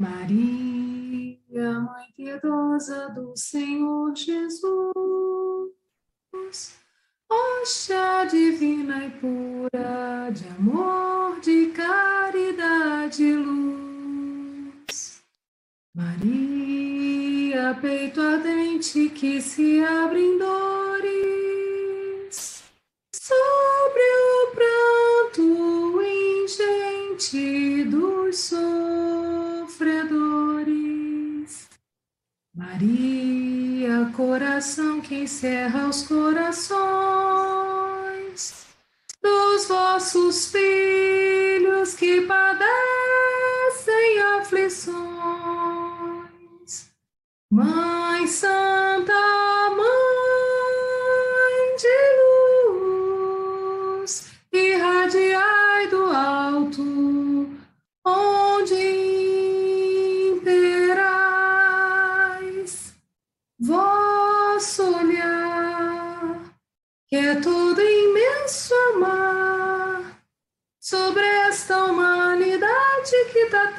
Maria, Mãe piedosa do Senhor Jesus, Hóstia divina e pura de amor, de caridade e luz. Maria, peito ardente que se abre em dores, sobre o pranto ingente dos sofredores. Maria, coração que encerra os corações dos vossos filhos que padecem aflições. Mãe Santa,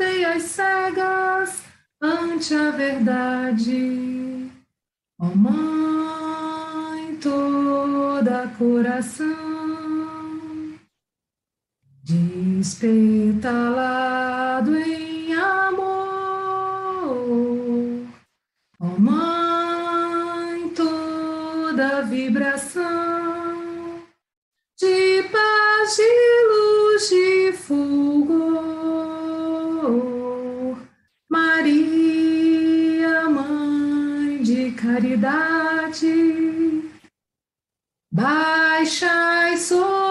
que tateia as cegas ante a verdade. Ó oh, Mãe, toda coração, despetalado em amor. Ó oh, Mãe, toda vibração de paz, de luz, de fulgor. Caridade, baixai sobre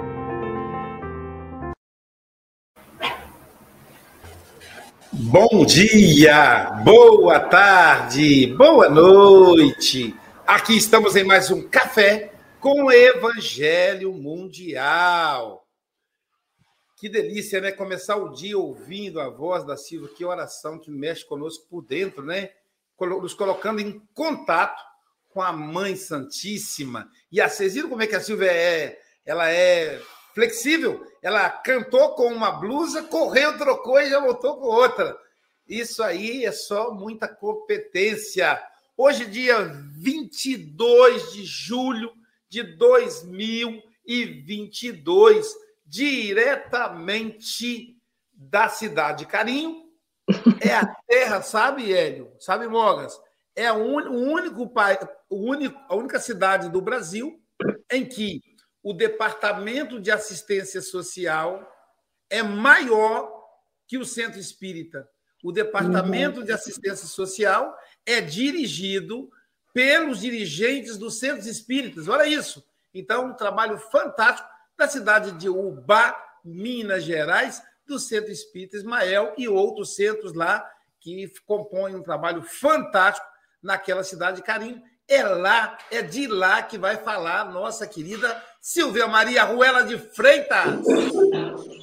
Bom dia, boa tarde, boa noite. Aqui estamos em mais um café com Evangelho Mundial. Que delícia, né? Começar o dia ouvindo a voz da Silva, que oração que mexe conosco por dentro, né? Nos colocando em contato com a Mãe Santíssima. E vocês viram como é que a Silvia é? Ela é flexível. Ela cantou com uma blusa, correu, trocou e já voltou com outra. Isso aí é só muita competência. Hoje, dia 22 de julho de 2022, diretamente da cidade Carinho. É a terra, sabe, Hélio? Sabe, Mogas? É o único, o único, a única cidade do Brasil em que o departamento de assistência social é maior que o centro espírita. O departamento de assistência social é dirigido pelos dirigentes dos centros espíritas. Olha isso. Então, um trabalho fantástico da cidade de Ubá, Minas Gerais, do Centro Espírita Ismael e outros centros lá que compõem um trabalho fantástico naquela cidade de Carinho. É lá, é de lá que vai falar nossa querida Silvia Maria Ruela de Freitas.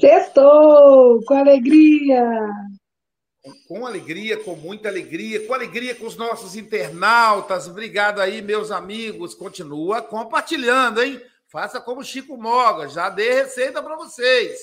Sextou, com alegria! Com alegria, com muita alegria, com alegria com os nossos internautas. Obrigado aí, meus amigos. Continua compartilhando, hein? Faça como Chico Moga, já dei receita para vocês.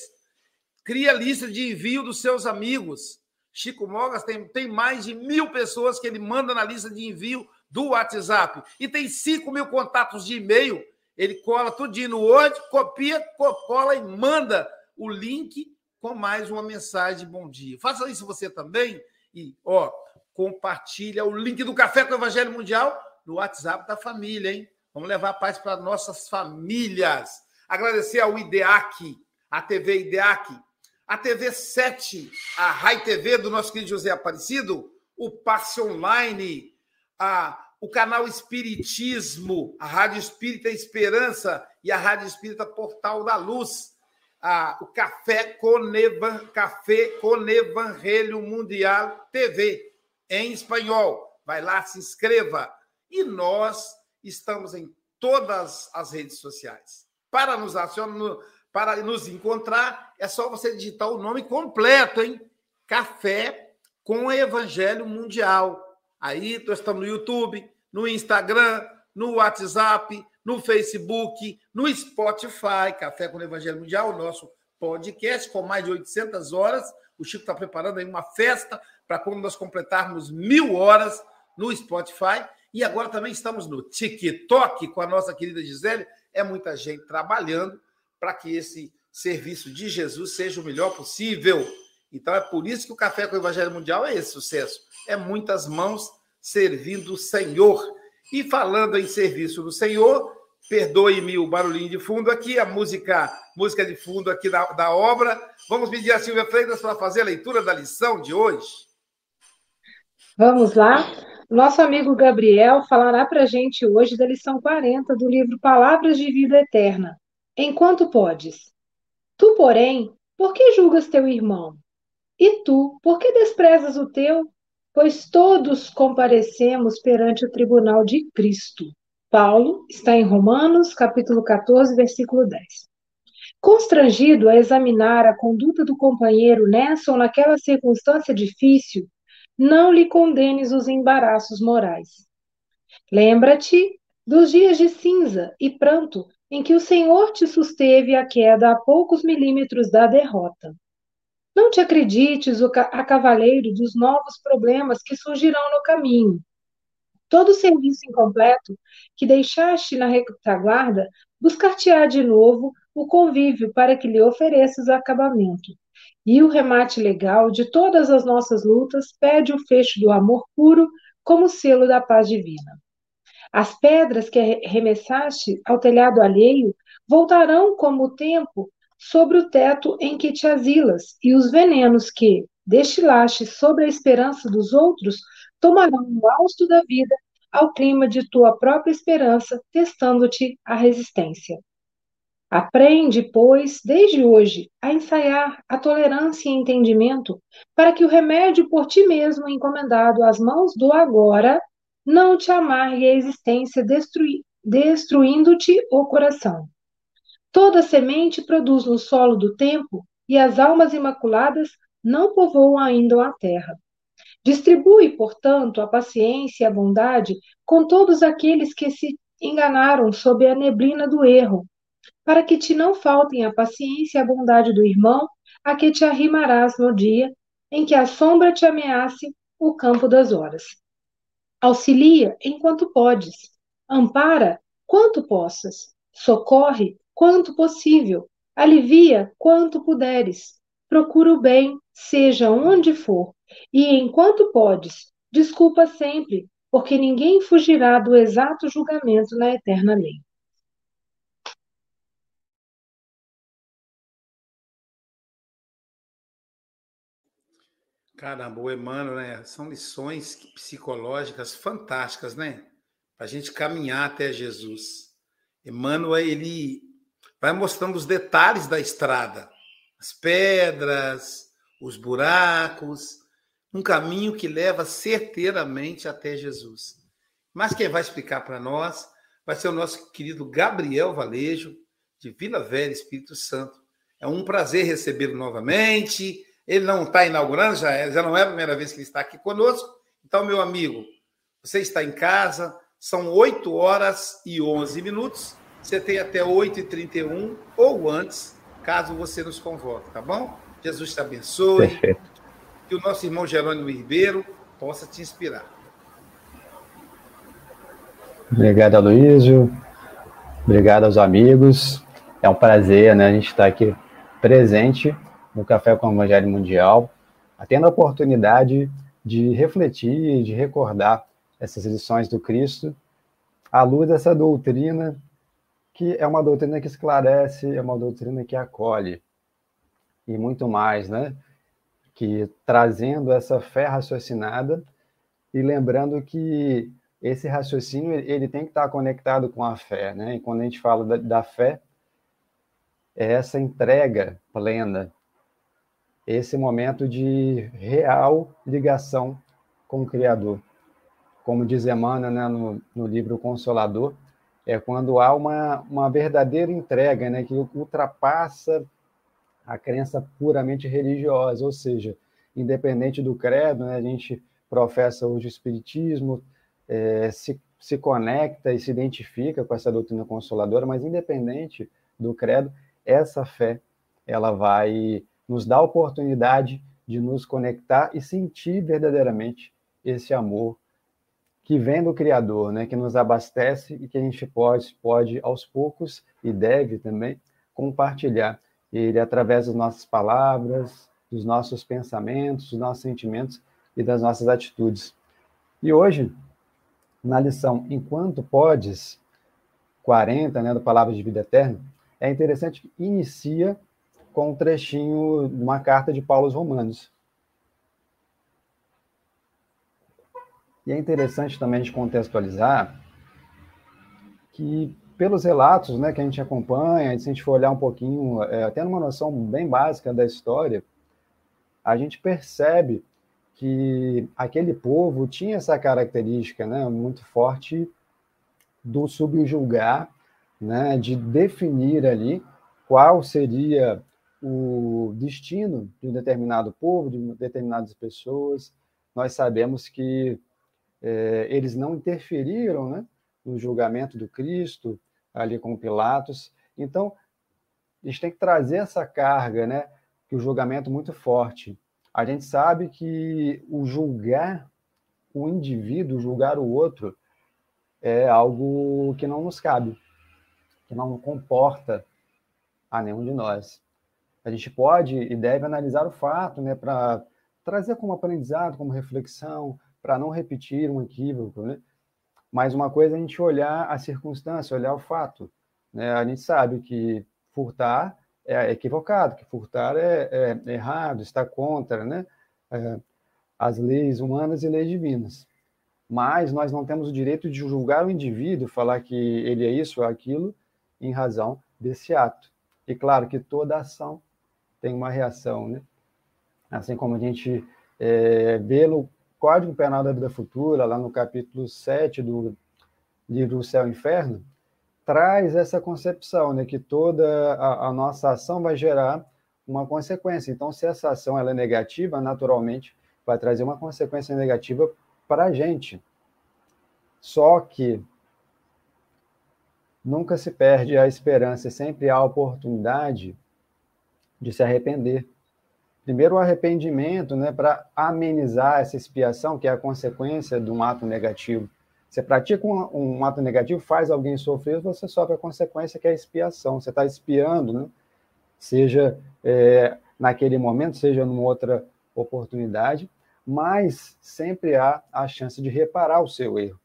Cria lista de envio dos seus amigos. Chico Mogas tem, tem mais de mil pessoas que ele manda na lista de envio do WhatsApp. E tem 5 mil contatos de e-mail. Ele cola tudinho no Word, copia, cola e manda o link com mais uma mensagem bom dia. Faça isso você também. E, ó, compartilha o link do Café com o Evangelho Mundial no WhatsApp da família, hein? Vamos levar a paz para nossas famílias. Agradecer ao IDEAC, a TV IDEAC, a TV 7, a Rai TV do nosso querido José Aparecido, o Passe Online, a, o canal Espiritismo, a Rádio Espírita Esperança e a Rádio Espírita Portal da Luz, a, o Café Conevan, Café Conevangelho Mundial TV, em espanhol. Vai lá, se inscreva. E nós estamos em todas as redes sociais. Para nos acionar, para nos encontrar, é só você digitar o nome completo, hein? Café com Evangelho Mundial. Aí nós estamos no YouTube, no Instagram, no WhatsApp, no Facebook, no Spotify, Café com Evangelho Mundial, o nosso podcast com mais de 800 horas. O Chico está preparando aí uma festa para quando nós completarmos mil horas no Spotify. E agora também estamos no TikTok com a nossa querida Gisele. É muita gente trabalhando para que esse serviço de Jesus seja o melhor possível. Então é por isso que o Café com o Evangelho Mundial é esse sucesso. É muitas mãos servindo o Senhor. E falando em serviço do Senhor, perdoe-me o barulhinho de fundo aqui, a música, música de fundo aqui da, da obra. Vamos pedir a Silvia Freitas para fazer a leitura da lição de hoje. Vamos lá. Nosso amigo Gabriel falará para a gente hoje da lição 40 do livro Palavras de Vida Eterna. Enquanto podes. Tu, porém, por que julgas teu irmão? E tu, por que desprezas o teu? Pois todos comparecemos perante o tribunal de Cristo. Paulo está em Romanos, capítulo 14, versículo 10. Constrangido a examinar a conduta do companheiro nessa ou naquela circunstância difícil, não lhe condenes os embaraços morais. Lembra-te dos dias de cinza e pranto em que o Senhor te susteve a queda a poucos milímetros da derrota. Não te acredites a cavaleiro dos novos problemas que surgirão no caminho. Todo serviço incompleto que deixaste na retaguarda buscar-te-á de novo o convívio para que lhe ofereças acabamento. E o remate legal de todas as nossas lutas pede o fecho do amor puro como selo da paz divina. As pedras que arremessaste ao telhado alheio voltarão como o tempo sobre o teto em que te asilas, e os venenos que destilaste sobre a esperança dos outros tomarão o hausto da vida ao clima de tua própria esperança, testando-te a resistência. Aprende, pois, desde hoje, a ensaiar a tolerância e entendimento, para que o remédio por ti mesmo encomendado às mãos do agora não te amargue a existência, destrui, destruindo-te o coração. Toda semente produz no solo do tempo, e as almas imaculadas não povoam ainda a terra. Distribui, portanto, a paciência e a bondade com todos aqueles que se enganaram sob a neblina do erro, para que te não faltem a paciência e a bondade do irmão a que te arrimarás no dia em que a sombra te ameace o campo das horas. Auxilia enquanto podes. Ampara quanto possas. Socorre quanto possível, alivia quanto puderes, procura o bem, seja onde for, e enquanto podes, desculpa sempre, porque ninguém fugirá do exato julgamento na eterna lei. Caramba, o Emmanuel, né? São lições psicológicas fantásticas, né? Para a gente caminhar até Jesus. Emmanuel, ele vai mostrando os detalhes da estrada, as pedras, os buracos, um caminho que leva certeiramente até Jesus. Mas quem vai explicar para nós vai ser o nosso querido Gabriel Valejo, de Vila Velha, Espírito Santo. É um prazer recebê-lo novamente. Ele não está inaugurando, já, é, já não é a primeira vez que ele está aqui conosco. Então, meu amigo, você está em casa, são 8 horas e 11 minutos. Você tem até 8h31 ou antes, caso você nos convoque, tá bom? Jesus te abençoe. Perfeito. Que o nosso irmão Jerônimo Ribeiro possa te inspirar. Obrigado, Aloysio. Obrigado aos amigos. É um prazer né, a gente estar aqui presente no Café com o Evangelho Mundial, tendo a oportunidade de refletir, de recordar essas lições do Cristo à luz dessa doutrina que é uma doutrina que esclarece, é uma doutrina que acolhe, e muito mais, né? Que trazendo essa fé raciocinada e lembrando que esse raciocínio ele tem que estar conectado com a fé, né? E quando a gente fala da, da fé, é essa entrega plena, esse momento de real ligação com o Criador. Como diz Emmanuel né, no, no livro Consolador, é quando há uma, uma verdadeira entrega, né, que ultrapassa a crença puramente religiosa, ou seja, independente do credo, né, a gente professa hoje o Espiritismo, é, se, se conecta e se identifica com essa doutrina consoladora, mas independente do credo, essa fé ela vai nos dar a oportunidade de nos conectar e sentir verdadeiramente esse amor que vem do Criador, né, que nos abastece e que a gente pode, pode aos poucos e deve também compartilhar ele através das nossas palavras, dos nossos pensamentos, dos nossos sentimentos e das nossas atitudes. E hoje, na lição Enquanto Podes, 40, né, do Palavra de Vida Eterna, é interessante que inicia com um trechinho de uma carta de Paulo aos Romanos. E é interessante também gente contextualizar que, pelos relatos né, que a gente acompanha, se a gente for olhar um pouquinho, é, até numa noção bem básica da história, a gente percebe que aquele povo tinha essa característica né, muito forte do subjulgar, né, de definir ali qual seria o destino de um determinado povo, de determinadas pessoas. Nós sabemos que é, eles não interferiram né, no julgamento do Cristo, ali com Pilatos. Então, a gente tem que trazer essa carga, né, que o julgamento é muito forte. A gente sabe que o julgar o indivíduo, julgar o outro, é algo que não nos cabe, que não comporta a nenhum de nós. A gente pode e deve analisar o fato, né, para trazer como aprendizado, como reflexão, para não repetir um equívoco, né? Mas uma coisa é a gente olhar a circunstância, olhar o fato. Né? A gente sabe que furtar é equivocado, que furtar é, é errado, está contra né? É, as leis humanas e leis divinas. Mas nós não temos o direito de julgar o indivíduo, falar que ele é isso ou aquilo, em razão desse ato. E claro que toda ação tem uma reação, né? Assim como a gente é, vê Código Penal da Vida Futura, lá no capítulo 7 do livro Céu e Inferno, traz essa concepção, né, que toda a, a, nossa ação vai gerar uma consequência. Então, se essa ação ela é negativa, naturalmente vai trazer uma consequência negativa para a gente. Só que nunca se perde a esperança, sempre há a oportunidade de se arrepender. Primeiro, o arrependimento, né, para amenizar essa expiação, que é a consequência de um ato negativo. Você pratica um, um ato negativo, faz alguém sofrer, você sofre a consequência, que é a expiação. Você está expiando, né? seja é, naquele momento, seja numa outra oportunidade, mas sempre há a chance de reparar o seu erro.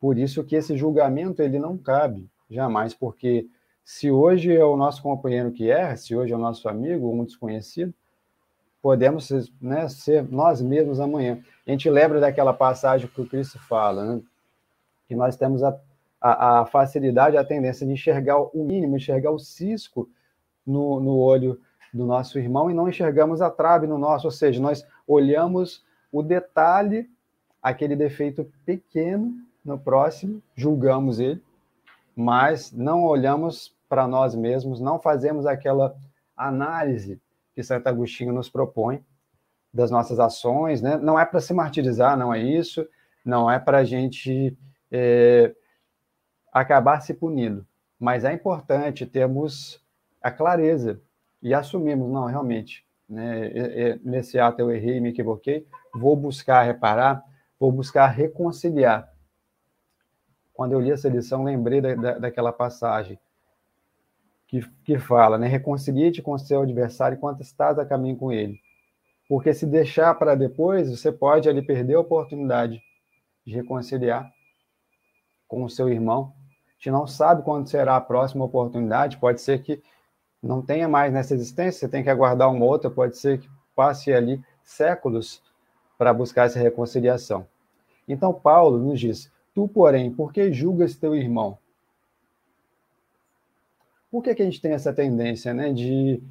Por isso que esse julgamento ele não cabe, jamais, porque se hoje é o nosso companheiro que erra, se hoje é o noso amigo um desconhecido, podemos né, ser nós mesmos amanhã. A gente lembra daquela passagem que o Cristo fala, né? que nós temos a, a, a, facilidade, a tendência de enxergar o mínimo, enxergar o cisco no, no olho do nosso irmão e não enxergamos a trave no nosso, ou seja, nós olhamos o detalhe, aquele defeito pequeno no próximo, julgamos ele, mas não olhamos para nós mesmos, não fazemos aquela análise que Santo Agostinho nos propõe das nossas ações, né? Não é para se martirizar, não é isso, não é para a gente é, acabar se punindo, mas é importante termos a clareza e assumirmos, não, realmente, né, nesse ato eu errei, me equivoquei, vou buscar reparar, vou buscar reconciliar. Quando eu li essa lição, lembrei da, da, daquela passagem que, que fala, né, reconcilie-te com seu adversário enquanto estás a caminho com ele. Porque se deixar para depois, você pode ali perder a oportunidade de reconciliar com o seu irmão. A gente não sabe quando será a próxima oportunidade, pode ser que não tenha mais nessa existência, você tem que aguardar uma outra, pode ser que passe ali séculos para buscar essa reconciliação. Então, Paulo nos diz: Tu, porém, por que julgas teu irmão? Por que, que a gente tem essa tendência né, de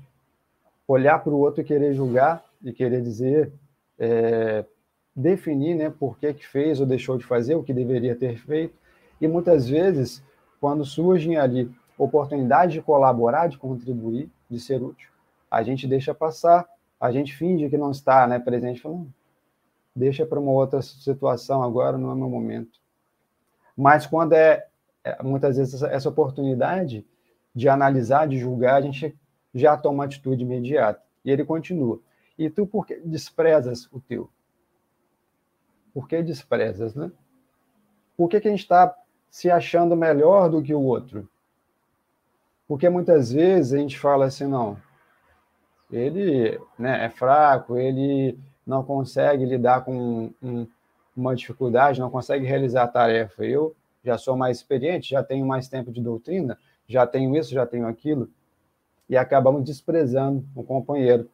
olhar para o outro e querer julgar, e querer dizer, é, definir né, por que, que fez ou deixou de fazer, o que deveria ter feito? E muitas vezes, quando surgem ali oportunidade de colaborar, de contribuir, de ser útil. A gente deixa passar, a gente finge que não está né, presente, falando, deixa para uma outra situação agora, não é meu momento. Mas quando é, é muitas vezes essa oportunidade de analisar, de julgar, a gente já toma atitude imediata. E ele continua. E tu por que desprezas o teu? Por que desprezas, né? Por que, que a gente está se achando melhor do que o outro? Porque muitas vezes a gente fala assim, não, ele né, é fraco, ele não consegue lidar com um, uma dificuldade, não consegue realizar a tarefa. Eu já sou mais experiente, já tenho mais tempo de doutrina, já tenho isso, já tenho aquilo, e acabamos desprezando o companheiro.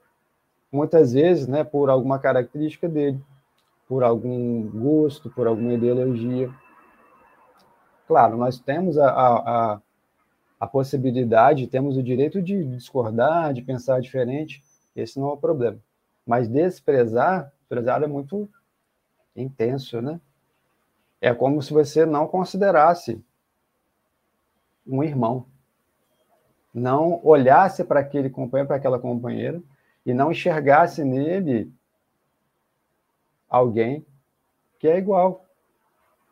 Muitas vezes, né, por alguma característica dele, por algum gosto, por alguma ideologia. Claro, nós temos a, a, a possibilidade, temos o direito de discordar, de pensar diferente, esse não é o problema. Mas desprezar, desprezar é muito intenso, né? É como se você não considerasse um irmão, não olhasse para aquele companheiro, para aquela companheira, e não enxergasse nele alguém que é igual,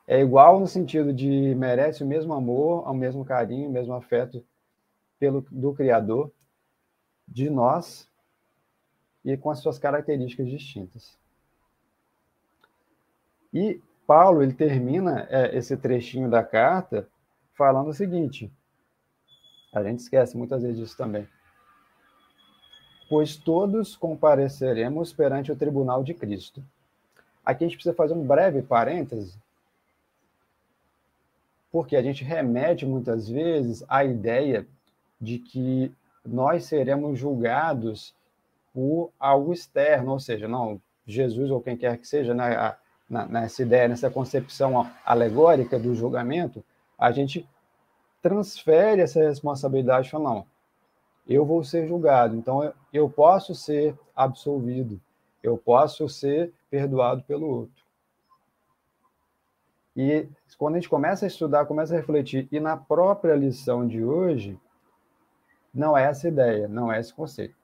é igual no sentido de merece o mesmo amor, o mesmo carinho, o mesmo afeto pelo do Criador, de nós e com as suas características distintas. E Paulo ele termina é, esse trechinho da carta falando o seguinte: a gente esquece muitas vezes disso também. Pois todos compareceremos perante o tribunal de Cristo. Aqui a gente precisa fazer um breve parêntese porque a gente remete muitas vezes à ideia de que nós seremos julgados por algo externo, ou seja, não Jesus ou quem quer que seja, né, nessa ideia, nessa concepção alegórica do julgamento, a gente transfere essa responsabilidade, fala, não, eu vou ser julgado, então eu posso ser absolvido, eu posso ser perdoado pelo outro. E quando a gente começa a estudar, começa a refletir, e na própria lição de hoje, não é essa ideia, não é esse conceito.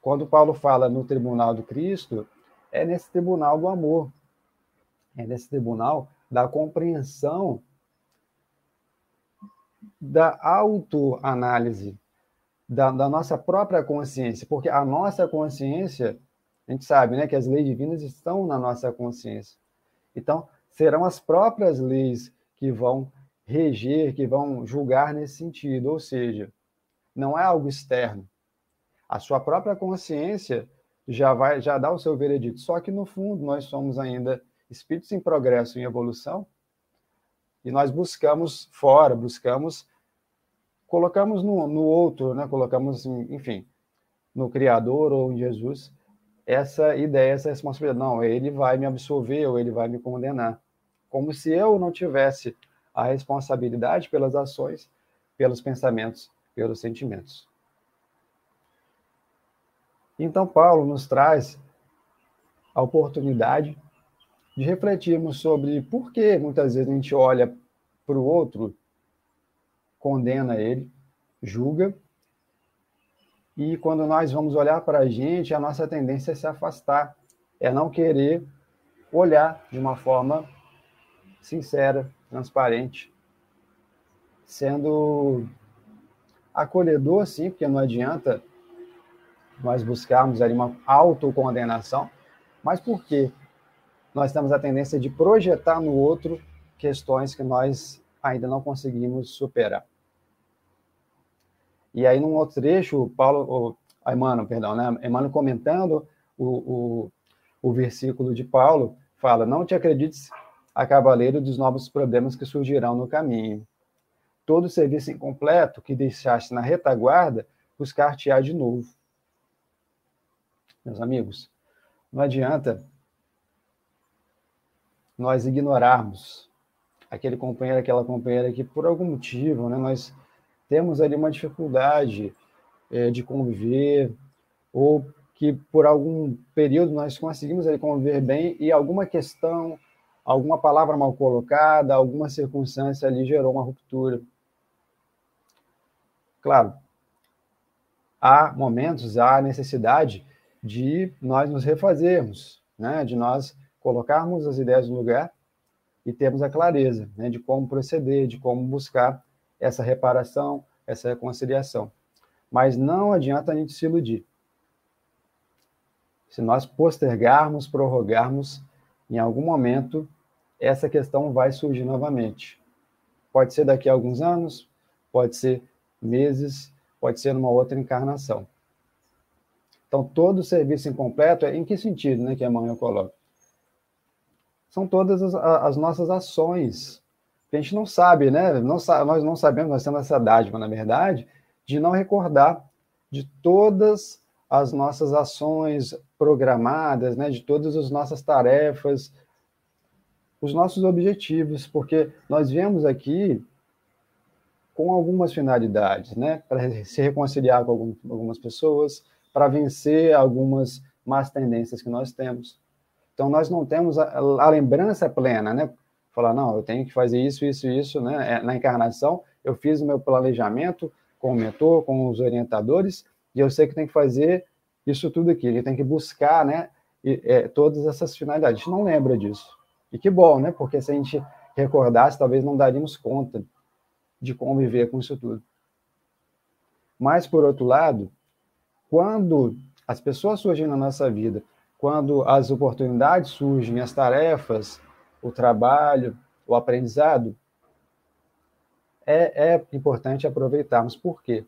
Quando Paulo fala no tribunal do Cristo, é nesse tribunal do amor, nesse tribunal da compreensão da autoanálise da, da nossa própria consciência, porque a nossa consciência, a gente sabe né, que as leis divinas estão na nossa consciência. Então, serão as próprias leis que vão reger, que vão julgar nesse sentido, ou seja, não é algo externo. A sua própria consciência já vai já dá o seu veredito. Só que no fundo nós somos ainda espíritos em progresso, em evolução, e nós buscamos fora, buscamos colocamos no, no outro, né? Colocamos enfim, no Criador ou em Jesus essa ideia, essa responsabilidade. Não, ele vai me absolver ou ele vai me condenar. Como se eu não tivesse a responsabilidade pelas ações, pelos pensamentos, pelos sentimentos. Então, Paulo nos traz a oportunidade de refletirmos sobre por que muitas vezes a gente olha para o outro, condena ele, julga, e quando nós vamos olhar para a gente, a nossa tendência é se afastar, é não querer olhar de uma forma sincera, transparente, sendo acolhedor, sim, porque não adianta nós buscarmos ali uma autocondenação, mas por quê? Nós temos a tendência de projetar no outro questões que nós ainda não conseguimos superar. E aí, num outro trecho, Paulo, o, Emmanuel, perdão, né? Emmanuel comentando o, o, o versículo de Paulo, fala: Não te acredites a cavaleiro dos novos problemas que surgirão no caminho. Todo serviço incompleto que deixaste na retaguarda, buscar-te-á de novo. Meus amigos, não adianta nós ignorarmos aquele companheiro, aquela companheira que, por algum motivo, né, nós temos ali uma dificuldade é, de conviver, ou que por algum período nós conseguimos ali conviver bem e alguma questão, alguma palavra mal colocada, alguma circunstância ali gerou uma ruptura. Claro, há momentos, há necessidade de nós nos refazermos, né? de nós colocarmos as ideias no lugar e termos a clareza né? de como proceder, de como buscar essa reparação, essa reconciliação. Mas não adianta a gente se iludir. Se nós postergarmos, prorrogarmos, em algum momento essa questão vai surgir novamente. Pode ser daqui a alguns anos, pode ser meses, pode ser numa outra encarnação. Então, todo serviço incompleto, em que sentido né, que a mãe coloca? São todas as, as nossas ações a gente não sabe, né? Não, nós não sabemos, nós temos essa dádiva, na verdade, de não recordar de todas as nossas ações programadas, né? De todas as nossas tarefas, os nossos objetivos, porque nós viemos aqui com algumas finalidades, né? Para se reconciliar com algumas pessoas, para vencer algumas más tendências que nós temos. Então, nós não temos a, a lembrança plena, né? falar, não, eu tenho que fazer isso, isso, isso, né? É, na encarnação, eu fiz o meu planejamento com o mentor, com os orientadores, e eu sei que tem que fazer isso tudo aqui, ele tem que buscar, né, e, é, todas essas finalidades. A gente não lembra disso. E que bom, né? Porque se a gente recordasse, talvez não daríamos conta de conviver com isso tudo. Mas, por outro lado, quando as pessoas surgem na nossa vida, quando as oportunidades surgem, as tarefas, o trabalho, o aprendizado, é, é importante aproveitarmos. Por quê?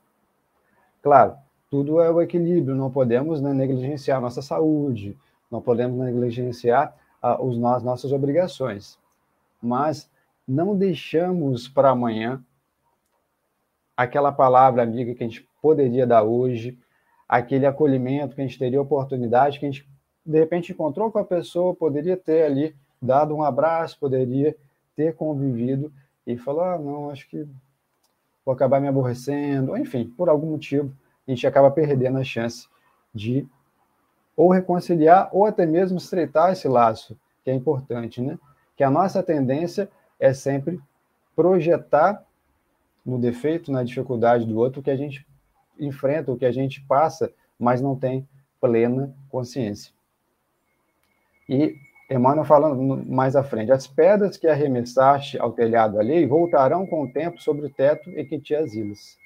Claro, tudo é o equilíbrio, não podemos né, negligenciar nossa saúde, não podemos negligenciar ah, os, as nossas obrigações, mas não deixamos para amanhã aquela palavra amiga que a gente poderia dar hoje, aquele acolhimento que a gente teria oportunidade, que a gente de repente encontrou com a pessoa, poderia ter ali dado um abraço, poderia ter convivido e falar, ah, não, acho que vou acabar me aborrecendo, enfim, por algum motivo, a gente acaba perdendo a chance de ou reconciliar ou até mesmo estreitar esse laço, que é importante, né? Que a nossa tendência é sempre projetar no defeito, na dificuldade do outro, o que a gente enfrenta, o que a gente passa, mas não tem plena consciência. E Emmanuel falando mais à frente, as pedras que arremessaste ao telhado alheio voltarão com o tempo sobre o teto e que te asilas.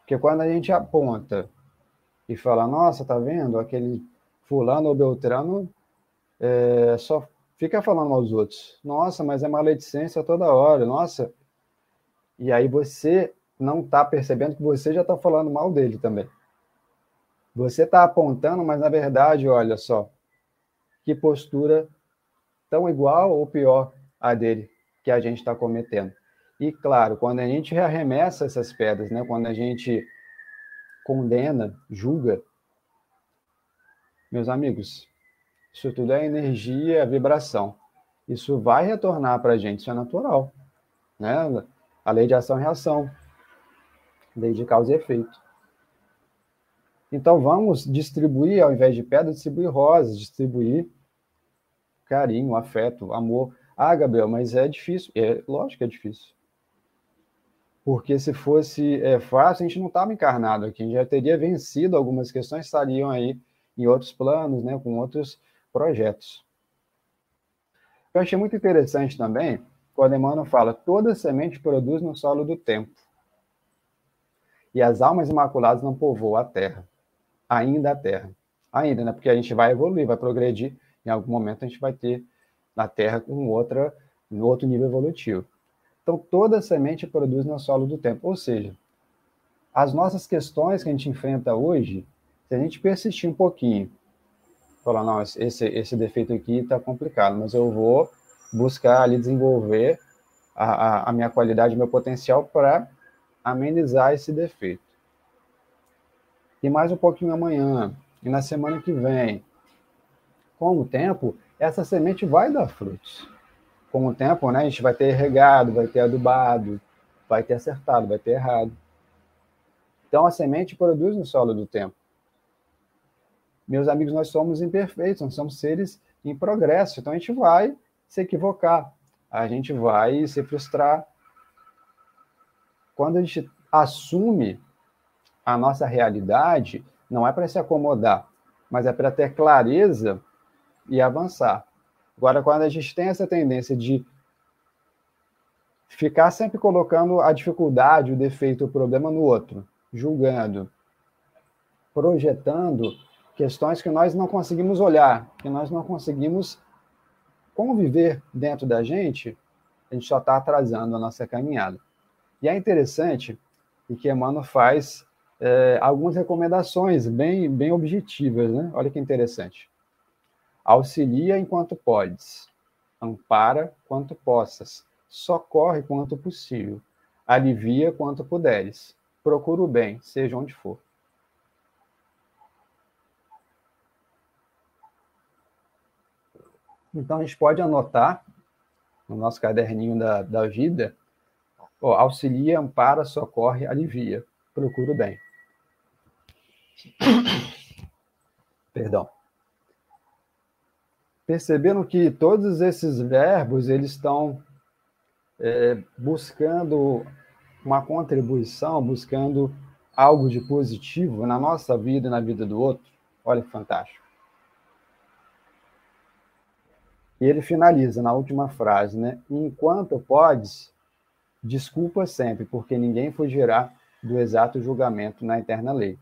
Porque quando a gente aponta e fala, nossa, tá vendo, aquele fulano ou beltrano é, só fica falando aos outros, nossa, mas é maledicência toda hora, nossa. E aí você não está percebendo que você já está falando mal dele também. Você está apontando, mas na verdade, olha só, que postura tão igual ou pior a dele que a gente está cometendo. E claro, quando a gente arremessa essas pedras, né, quando a gente condena, julga, Meus amigos, isso tudo é energia, vibração. Isso vai retornar para a gente, isso é natural. Né? A lei de ação e reação, lei de causa e efeito. Então vamos distribuir, ao invés de pedra, distribuir rosas, distribuir carinho, afeto, amor. Ah, Gabriel, mas é difícil. É lógico que é difícil. Porque se fosse é, fácil, a gente não estava encarnado aqui, a gente já teria vencido algumas questões, estariam aí em outros planos, né, com outros projetos. Eu achei muito interessante também, quando Emmanuel fala, toda semente produz no solo do tempo. E as almas imaculadas não povoam a terra ainda a Terra. Ainda, né? Porque a gente vai evoluir, vai progredir. Em algum momento a gente vai ter na Terra um outra, um outro nível evolutivo. Então, toda semente produz no solo do tempo. Ou seja, as nossas questões que a gente enfrenta hoje, se a gente persistir um pouquinho, falar, não, esse, esse defeito aqui está complicado, mas eu vou buscar ali desenvolver a, a, a minha qualidade, meu potencial para amenizar esse defeito e mais um pouquinho amanhã, e na semana que vem. Com o tempo, essa semente vai dar frutos. Com o tempo, né, a gente vai ter regado, vai ter adubado, vai ter acertado, vai ter errado. Então, a semente produz no solo do tempo. Meus amigos, nós somos imperfeitos, nós somos seres em progresso. Então, a gente vai se equivocar, a gente vai se frustrar. Quando a gente assume a nossa realidade não é para se acomodar, mas é para ter clareza e avançar. Agora, quando a gente tem essa tendência de ficar sempre colocando a dificuldade, o defeito, o problema no outro, julgando, projetando questões que nós não conseguimos olhar, que nós não conseguimos conviver dentro da gente, a gente só está atrasando a nossa caminhada. E é interessante e que Emmanuel faz é, algumas recomendações bem, bem objetivas, né? Olha que interessante. Auxilia enquanto podes, ampara quanto possas, socorre quanto possível, alivia quanto puderes, procura o bem, seja onde for. Então a gente pode anotar no nosso caderninho da, da vida, ó, auxilia, ampara, socorre, alivia, procura o bem. Perdão. Percebendo que todos esses verbos eles estão é, buscando uma contribuição, buscando algo de positivo na nossa vida e na vida do outro. Olha que fantástico. E ele finaliza na última frase, né? Enquanto podes, desculpa sempre, porque ninguém fugirá do exato julgamento na eterna lei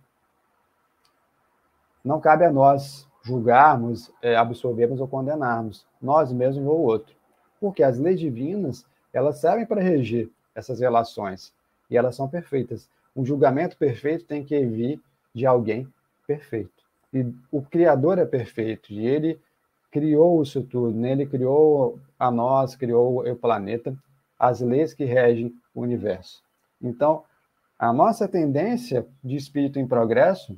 não cabe a nós julgarmos, é, absorvermos ou condenarmos nós mesmos ou outro. Porque as leis divinas, elas servem para reger essas relações e elas são perfeitas. Um julgamento perfeito tem que vir de alguém perfeito. E o Criador é perfeito e ele criou isso tudo, né? ele criou a nós, criou o planeta, as leis que regem o universo. Então, a nossa tendência de espírito em progresso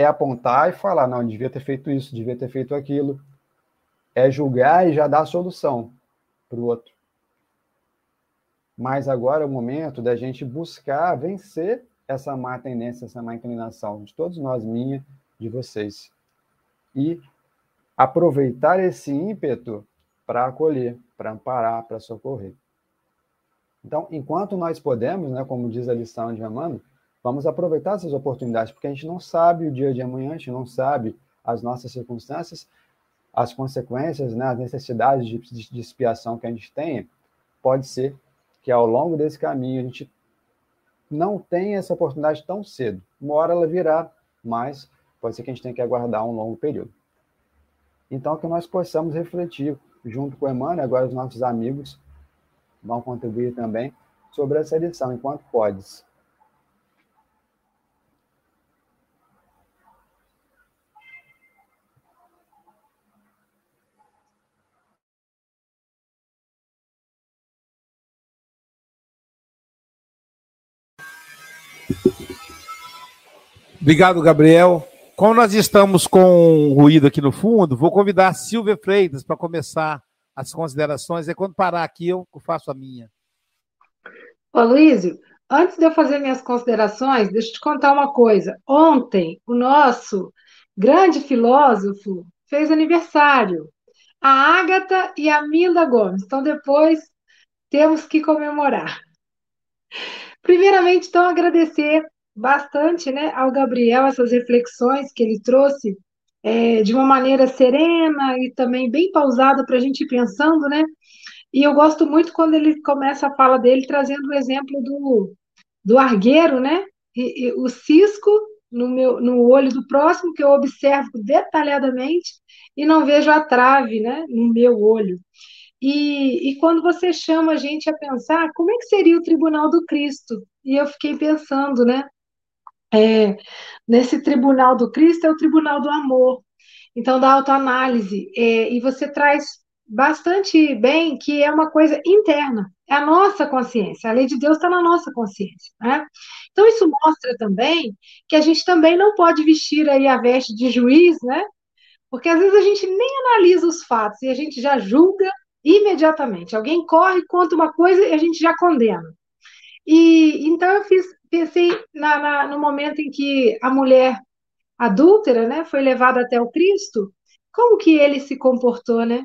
é apontar e falar, não, devia ter feito isso, devia ter feito aquilo. É julgar e já dar a solução para o outro. Mas agora é o momento da gente buscar vencer essa má tendência, essa má inclinação de todos nós, minha, de vocês. E aproveitar esse ímpeto para acolher, para amparar, para socorrer. Então, enquanto nós podemos, né, como diz a lição de Amanda, Vamos aproveitar essas oportunidades, porque a gente não sabe o dia de amanhã, a gente não sabe as nossas circunstâncias, as consequências, né, as necessidades de, de, de expiação que a gente tem. Pode ser que ao longo desse caminho a gente não tenha essa oportunidade tão cedo. Uma hora ela virá, mas pode ser que a gente tenha que aguardar um longo período. Então, que nós possamos refletir junto com o Emmanuel, agora os nossos amigos vão contribuir também sobre essa lição, enquanto podes. Obrigado, Gabriel. como nós estamos com ruído aqui no fundo, vou convidar a Silvia Freitas para começar as considerações. E quando parar aqui, eu faço a minha. Ô, Luísio, antes de eu fazer minhas considerações, deixa eu te contar uma coisa. Ontem, o nosso grande filósofo fez aniversário. A Ágata e a Milda Gomes. Então, depois temos que comemorar. Primeiramente, então, agradecer bastante né, ao Gabriel essas reflexões que ele trouxe é, de uma maneira serena e também bem pausada para a gente ir pensando, né? E eu gosto muito quando ele começa a fala dele trazendo o exemplo do, do argueiro, né? E, e o cisco no, meu, no olho do próximo, que eu observo detalhadamente, e não vejo a trave né, no meu olho. E, e quando você chama a gente a pensar, como é que seria o tribunal do Cristo? E eu fiquei pensando, né? É, nesse tribunal do Cristo é o tribunal do amor, então da autoanálise, é, e você traz bastante bem que é uma coisa interna, é a nossa consciência, a lei de Deus está na nossa consciência, né? Então isso mostra também que a gente também não pode vestir aí a veste de juiz, né? Porque às vezes a gente nem analisa os fatos e a gente já julga imediatamente. Alguém corre, conta uma coisa e a gente já condena. E então eu fiz, pensei na, na, no momento em que a mulher adúltera, né, foi levada até o Cristo, como que ele se comportou, né?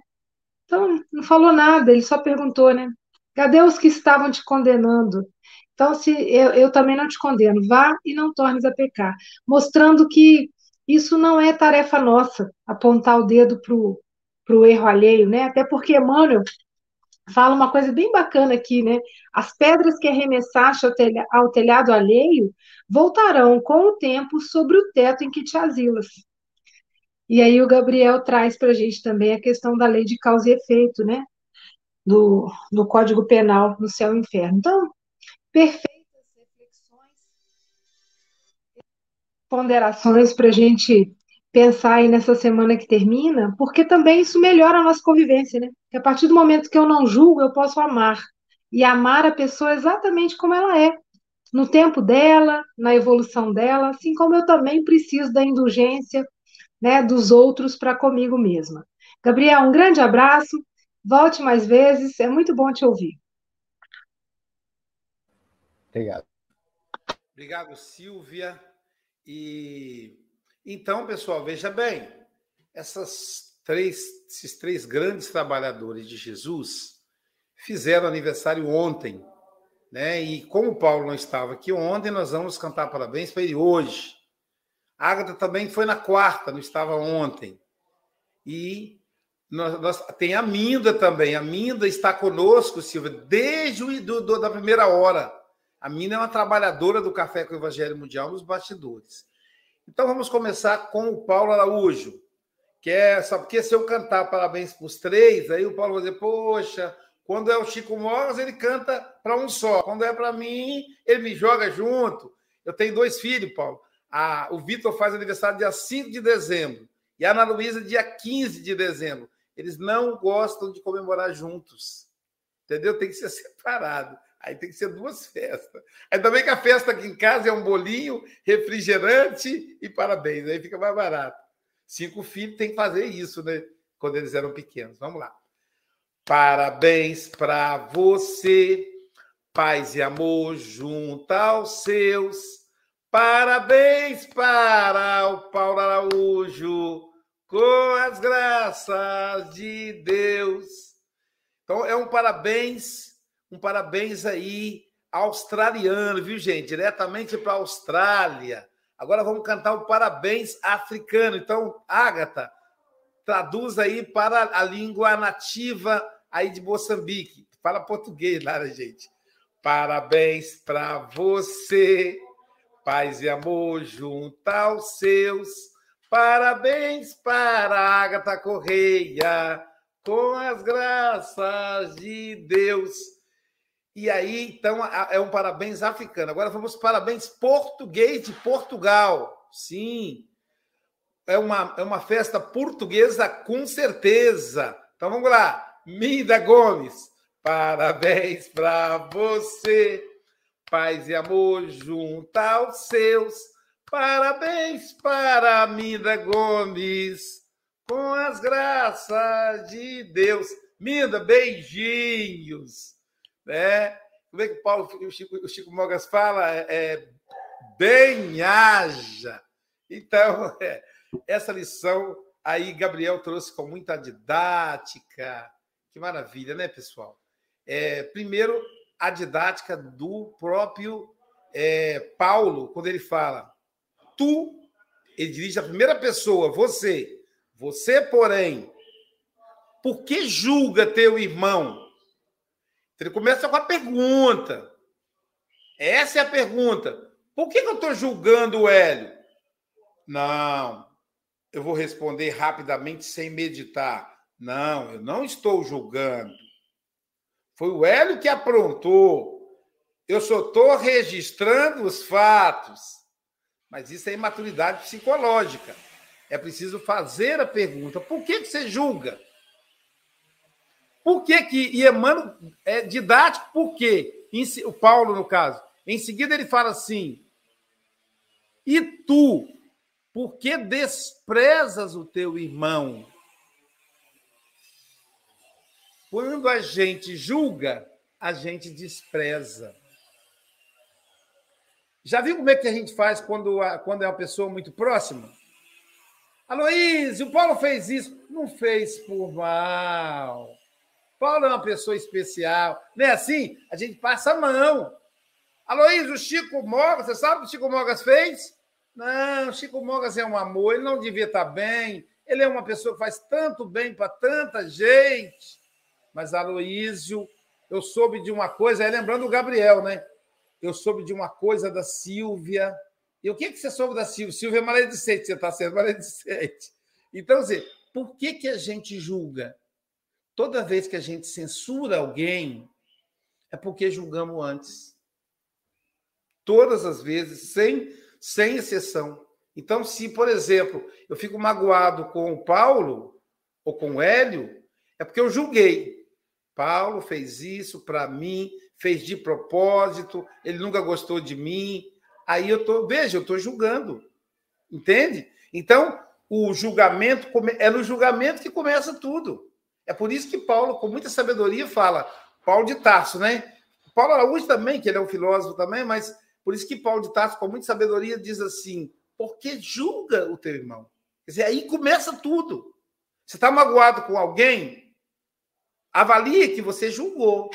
Então não falou nada, ele só perguntou, né? Cadê os que estavam te condenando? Então, se eu, eu também não te condeno, vá e não tornes a pecar, mostrando que isso não é tarefa nossa, apontar o dedo para o erro alheio, né? Até porque Emmanuel fala uma coisa bem bacana aqui, né? As pedras que arremessaste ao, telha, ao telhado alheio voltarão com o tempo sobre o teto em que te asilas. E aí o Gabriel traz para a gente também a questão da lei de causa e efeito, né? Do, do Código Penal no céu e inferno. Então, perfeitas reflexões, ponderações para a gente pensar aí nessa semana que termina, porque também isso melhora a nossa convivência, né? Que a partir do momento que eu não julgo, eu posso amar. E amar a pessoa exatamente como ela é, no tempo dela, na evolução dela, assim como eu também preciso da indulgência né, dos outros para comigo mesma. Gabriel, um grande abraço, volte mais vezes, é muito bom te ouvir. Obrigado. Obrigado, Silvia. E então, pessoal, veja bem, essas três, esses três grandes trabalhadores de Jesus fizeram aniversário ontem, né? E como o Paulo não estava aqui ontem, nós vamos cantar parabéns para ele hoje. A também foi na quarta, não estava ontem. E nós, nós, tem a Minda também. A Minda está conosco, Silvia, desde o do, do, da primeira hora. A Minda é uma trabalhadora do Café com o Evangelho Mundial nos bastidores. Então vamos começar com o Paulo Araújo, que é só porque se eu cantar parabéns para os três, aí o Paulo vai dizer, poxa, quando é o Chico Mogas, ele canta para um só. Quando é para mim, ele me joga junto. Eu tenho dois filhos, Paulo. A, o Vitor faz aniversário dia 5 de dezembro e a Ana Luísa dia 15 de dezembro. Eles não gostam de comemorar juntos. Entendeu? Tem que ser separado. Aí tem que ser duas festas. Ainda bem que a festa aqui em casa é um bolinho, refrigerante e parabéns. Aí fica mais barato. Cinco filhos tem que fazer isso, né? Quando eles eram pequenos. Vamos lá. Parabéns para você, paz e amor junto aos seus. Parabéns para o Paulo Araújo, com as graças de Deus. Então, é um parabéns um parabéns aí australiano, viu, gente? Diretamente para a Austrália. Agora vamos cantar o parabéns africano. Então, Ágata, traduz aí para a língua nativa aí de Moçambique. Fala português lá, né, gente? Parabéns para você, paz e amor junto aos seus. Parabéns para Ágata Correia, com as graças de Deus. E aí, então, é um parabéns africano. Agora vamos parabéns português de Portugal. Sim. É uma, é uma festa portuguesa com certeza. Então vamos lá. Mida Gomes, parabéns para você. Paz e amor junto aos seus. Parabéns para Minda Gomes, com as graças de Deus. Minda, beijinhos. Né? Como é que o Paulo, o Chico, o Chico Mogas fala? É, é bem haja. Então, é, essa lição aí Gabriel trouxe com muita didática. Que maravilha, né, pessoal? É, primeiro, a didática do próprio é, Paulo, quando ele fala, tu, ele dirige a primeira pessoa, você, você, porém, por que julga teu irmão? Ele começa com a pergunta. Essa é a pergunta. Por que, que eu estou julgando o Hélio? Não, eu vou responder rapidamente sem meditar. Não, eu não estou julgando. Foi o Hélio que aprontou. Eu só estou registrando os fatos. Mas isso é imaturidade psicológica. É preciso fazer a pergunta: por que, que você julga? Por que que, e Emmanuel é didático, por quê? O Paulo, no caso. Em seguida ele fala assim, e tu, por que desprezas o teu irmão? Quando a gente julga, a gente despreza. Já viu como é que a gente faz quando, quando é uma pessoa muito próxima? Aloysio, o Paulo fez isso. Não fez por mal. Paulo é uma pessoa especial. Não é assim? A gente passa a mão. Aloysio, o Chico Mogas, você sabe o que o Chico Mogas fez? Não, Chico Mogas é um amor, ele não devia estar bem. Ele é uma pessoa que faz tanto bem para tanta gente. Mas Aloísio, eu soube de uma coisa, é lembrando o Gabriel, né? Eu soube de uma coisa da Silvia. E o que, que você soube da Silvia? Silvia é maledicente, você está sendo maledicente. Então, assim, por que, que a gente julga? Toda vez que a gente censura alguém, é porque julgamos antes. Todas as vezes, sem, sem exceção. Então, se, por exemplo, eu fico magoado com o Paulo ou com o Hélio, é porque eu julguei. Paulo fez isso para mim, fez de propósito, ele nunca gostou de mim. Aí eu tô, veja, eu estou julgando. Entende? Então, o julgamento é no julgamento que começa tudo. É por isso que Paulo, com muita sabedoria, fala, Paulo de Tarso, né? Paulo Araújo também, que ele é um filósofo também, mas por isso que Paulo de Tarso, com muita sabedoria, diz assim: porque julga o teu irmão. Quer dizer, aí começa tudo. Você está magoado com alguém, avalie que você julgou.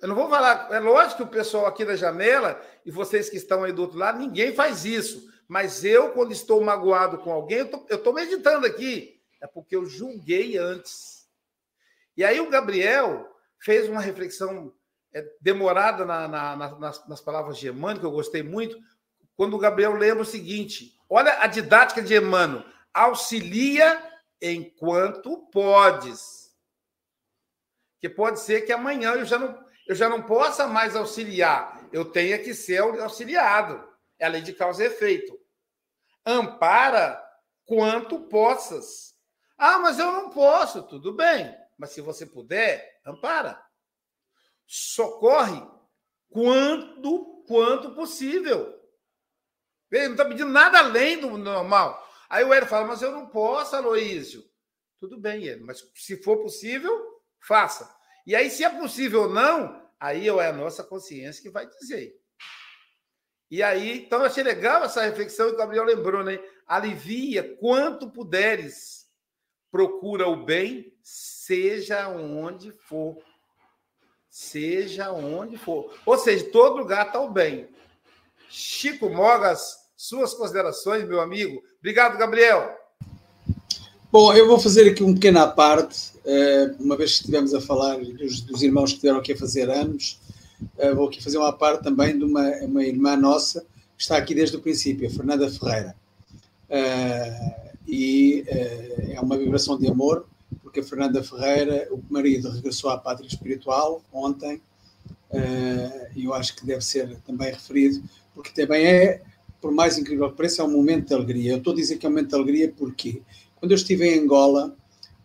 Eu não vou falar, é lógico que o pessoal aqui da janela e vocês que estão aí do outro lado, ninguém faz isso. Mas eu, quando estou magoado com alguém, eu estou meditando aqui é porque eu julguei antes. E aí o Gabriel fez uma reflexão é, demorada na, na, nas, nas, palavras de Emmanuel, que eu gostei muito, quando o Gabriel lembra o seguinte: olha a didática de Emmanuel, auxilia enquanto podes. Que pode ser que amanhã eu já não, eu já não possa mais auxiliar, eu tenha que ser auxiliado. É a lei de causa e efeito. Ampara quanto possas. Ah, mas eu não posso. Tudo bem. Mas se você puder, ampara. Socorre quanto, quanto possível. Ele não está pedindo nada além do normal. Aí o Hélio fala, mas eu não posso, Aloísio. Tudo bem, Hélio, mas se for possível, faça. E aí, se é possível ou não, aí é a nossa consciência que vai dizer. E aí, então, eu achei legal essa reflexão que o Gabriel lembrou, né? Alivia quanto puderes procura o bem, seja onde for. Seja onde for. Ou seja, todo lugar está o bem. Chico Mogas, suas considerações, meu amigo. Obrigado, Gabriel. Bom, eu vou fazer aqui um pequeno à parte, eh, uma vez que estivemos a falar dos, irmãos que estiveram aqui a fazer anos, eh, vou aqui fazer uma parte também de uma, uma irmã nossa que está aqui desde o princípio, a Fernanda Ferreira. Eh, e uh, é uma vibração de amor, porque a Fernanda Ferreira, o marido, regressou à pátria espiritual ontem, uh, e eu acho que deve ser também referido, porque também é, por mais incrível que pareça, é um momento de alegria. Eu estou a dizer que é um momento de alegria porque quando eu estive em Angola,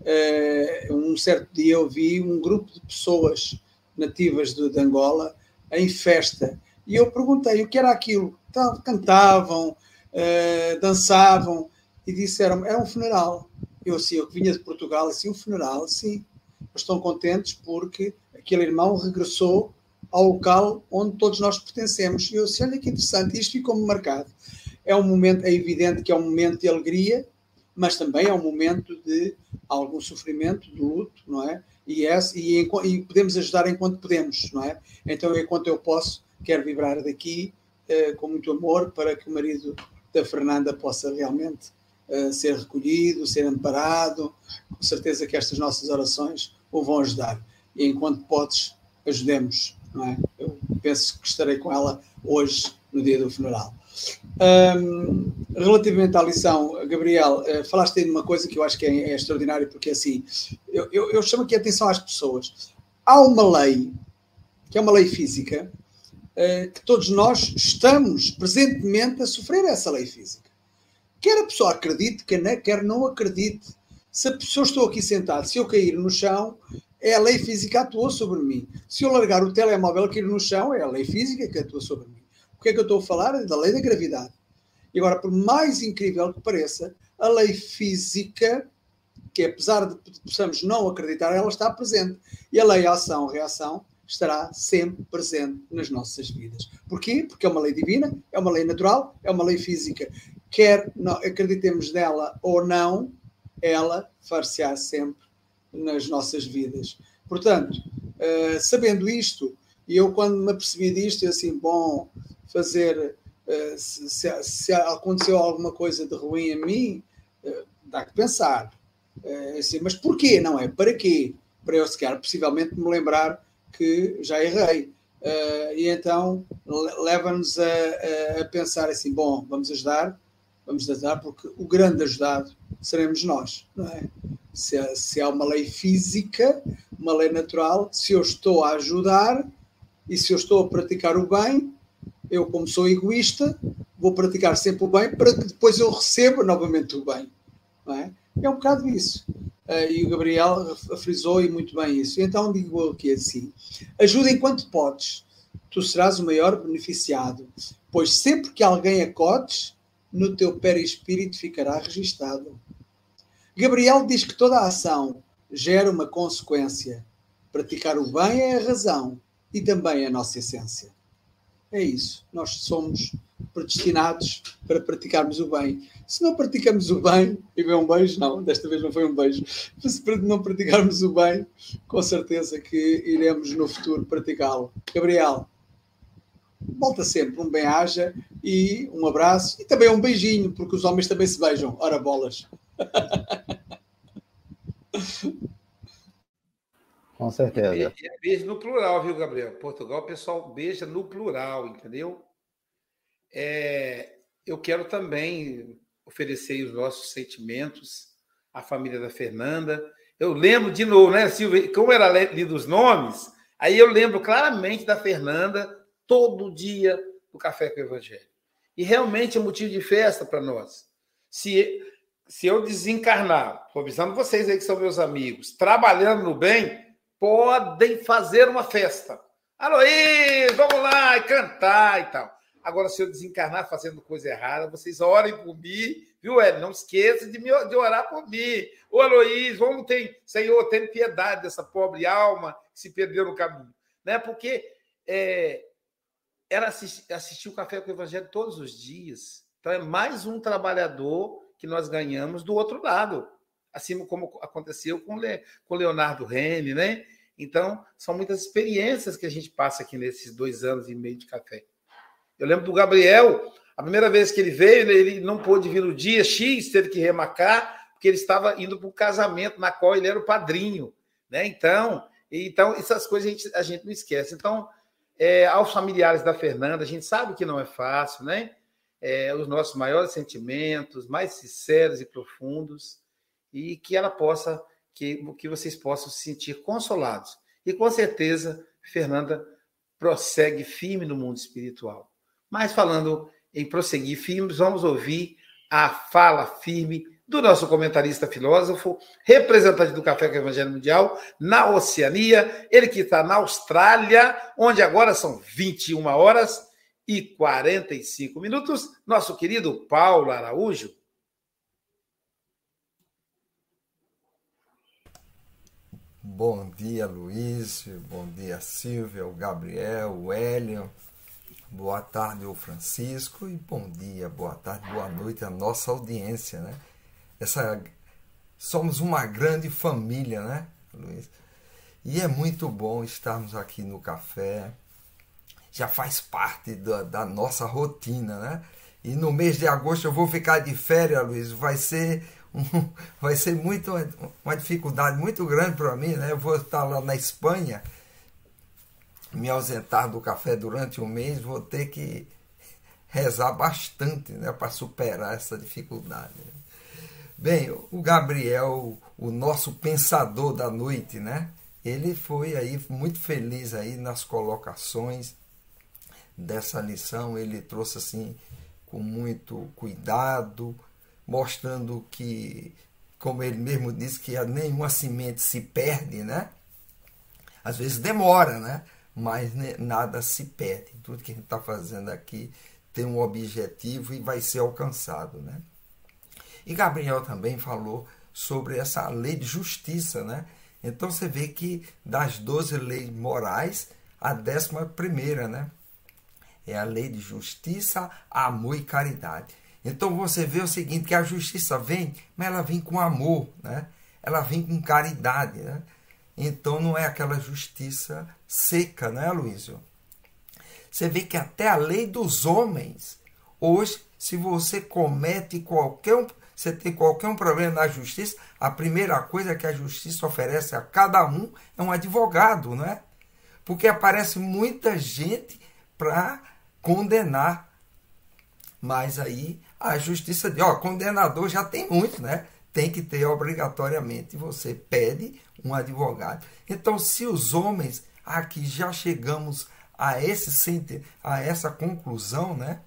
uh, um certo dia eu vi um grupo de pessoas nativas de, Angola em festa, e eu perguntei o que era aquilo cantavam, eh, dançavam e disseram era um funeral. Eu assim, eu que vinha de Portugal, assim, um funeral, sim. Mas estão contentes porque aquele irmão regressou ao local onde todos nós pertencemos. E eu assim, olha que interessante, isto ficou-me marcado. É um momento, é evidente que é um momento de alegria, mas também é um momento de algum sofrimento, de luto, não é? E, é, e, e podemos ajudar enquanto podemos, não é? Então, enquanto eu posso, quero vibrar daqui eh, com muito amor para que o marido da Fernanda possa realmente ser recolhido, ser amparado. Com certeza que estas nossas orações o vão ajudar. E enquanto podes, ajudemos. Não é? Eu penso que estarei com ela hoje, no dia do funeral. Um, relativamente à lição, Gabriel, uh, falaste aí de uma coisa que eu acho que é, é extraordinário, porque assim, eu, eu, eu, chamo aqui a atenção às pessoas. Há uma lei, que é uma lei física, uh, que todos nós estamos presentemente a sofrer essa lei física. Quer a pessoa acredite, quer não acredite. Se a pessoa estou aqui sentado, se eu cair no chão, é a lei física que atuou sobre mim. Se eu largar o telemóvel e cair no chão, é a lei física que atua sobre mim. O que é que eu estou a falar? É da lei da gravidade. E agora, por mais incrível que pareça, a lei física, que apesar de possamos não acreditar, ela está presente. E a lei ação-reação estará sempre presente nas nossas vidas. Porquê? Porque é uma lei divina, é uma lei natural, é uma lei física quer acreditemos nela ou não, ela far-se-á sempre nas nossas vidas. Portanto, uh, sabendo isto, e eu quando me apercebi disto, eu assim, bom, fazer, uh, se, se, se, aconteceu alguma coisa de ruim a mim, uh, dá que pensar. assim, mas porquê? Não é? Para quê? Para eu sequer possivelmente me lembrar que já errei. e então leva-nos a, a, a pensar assim, bom, vamos ajudar, vamos ajudar, porque o grande ajudado seremos nós, não é? Se, há, se há uma lei física, uma lei natural, se eu estou a ajudar e se eu estou a praticar o bem, eu, como sou egoísta, vou praticar sempre o bem para que depois eu receba novamente o bem. Não é? é um bocado isso. Uh, e o Gabriel frisou e muito bem isso. Então digo aqui assim: ajuda enquanto podes, tu serás o maior beneficiado, pois sempre que alguém acodes, no teu perispírito ficará registado. Gabriel diz que toda ação gera uma consequência. Praticar o bem é a razão e também a nossa essência. É isso. Nós somos predestinados para praticarmos o bem. Se não praticamos o bem, e vem um beijo, não, desta vez não foi um beijo. Se não praticarmos o bem, com certeza que iremos no futuro praticá-lo. Gabriel, volta sempre um bem-aja e um abraço e também um beijinho, porque os homens também se beijam. Ora, bolas. Com certeza. É beijo no plural, viu, Gabriel? Portugal, o pessoal beija no plural, entendeu? É, eu quero também oferecer os nossos sentimentos à família da Fernanda. Eu lembro de novo, né, Silvia? Como era lido os nomes, aí eu lembro claramente da Fernanda todo dia no Café com o Evangelho. E realmente é motivo de festa para nós. Se, se eu desencarnar, estou avisando vocês aí que são meus amigos, trabalhando no bem, podem fazer uma festa. Aloís, vamos lá, cantar e tal. Agora, se eu desencarnar fazendo coisa errada, vocês orem por mim, viu, Hélio? Não esqueça de, me, de orar por mim. Ô, Aloís, vamos ter, Senhor, tem piedade dessa pobre alma que se perdeu no caminho. Né? Porque é, era assistir, o Café com o Evangelho todos os dias. Então, é mais um trabalhador que nós ganhamos do outro lado, assim como aconteceu com, com Leonardo Rene, né? Então, são muitas experiências que a gente passa aqui nesses dois anos e meio de café. Eu lembro do Gabriel, a primeira vez que ele veio, ele não pôde vir no dia X, teve que remarcar, porque ele estava indo para um casamento na qual ele era o padrinho, né? Então, então essas coisas a gente, a gente não esquece. Então, é, aos familiares da Fernanda, a gente sabe que não é fácil, né? É, os nossos maiores sentimentos, mais sinceros e profundos, e que ela possa, que, que vocês possam se sentir consolados. E com certeza, Fernanda prossegue firme no mundo espiritual. Mas falando em prosseguir firmes, vamos ouvir a fala firme do nosso comentarista filósofo, representante do Café com o Evangelho Mundial na Oceania, ele que está na Austrália, onde agora são 21 horas, e 45 minutos. Nosso querido Paulo Araújo. Bom dia, Luiz. Bom dia, Silvia, o Gabriel, o Hélio. Boa tarde, o Francisco. E bom dia, boa tarde, boa noite à nossa audiência, né? Essa... Somos uma grande família, né, Luiz? E é muito bom estarmos aqui no café. Já faz parte da, da nossa rotina, né? E no mês de agosto eu vou ficar de férias, Luiz. Vai ser um, vai ser muito uma dificuldade muito grande para mim, né? Eu vou estar lá na Espanha, me ausentar do café durante um mês, vou ter que rezar bastante, né, para superar essa dificuldade. Bem, o Gabriel, o nosso pensador da noite, né? Ele foi aí muito feliz aí nas colocações dessa lição, ele trouxe assim com muito cuidado, mostrando que, como ele mesmo disse, que nenhuma semente se perde, né? Às vezes demora, né? Mas nada se perde. Tudo que a gente está fazendo aqui tem um objetivo e vai ser alcançado, né? E Gabriel também falou sobre essa lei de justiça, né? Então você vê que das 12 leis morais, a décima primeira, né? É a lei de justiça, amor e caridade. Então você vê o seguinte, que a justiça vem, mas ela vem com amor, né? Ela vem com caridade, né? Então não é aquela justiça seca, né, Luísio? Você vê que até a lei dos homens, hoje, se você comete qualquer você tem qualquer um problema na justiça, a primeira coisa que a justiça oferece a cada um é um advogado, né? Porque aparece muita gente para condenar. Mas aí a justiça diz, ó, condenador já tem muito, né? Tem que ter obrigatoriamente, você pede um advogado. Então, se os homens aqui já chegamos a esse a essa conclusão, né?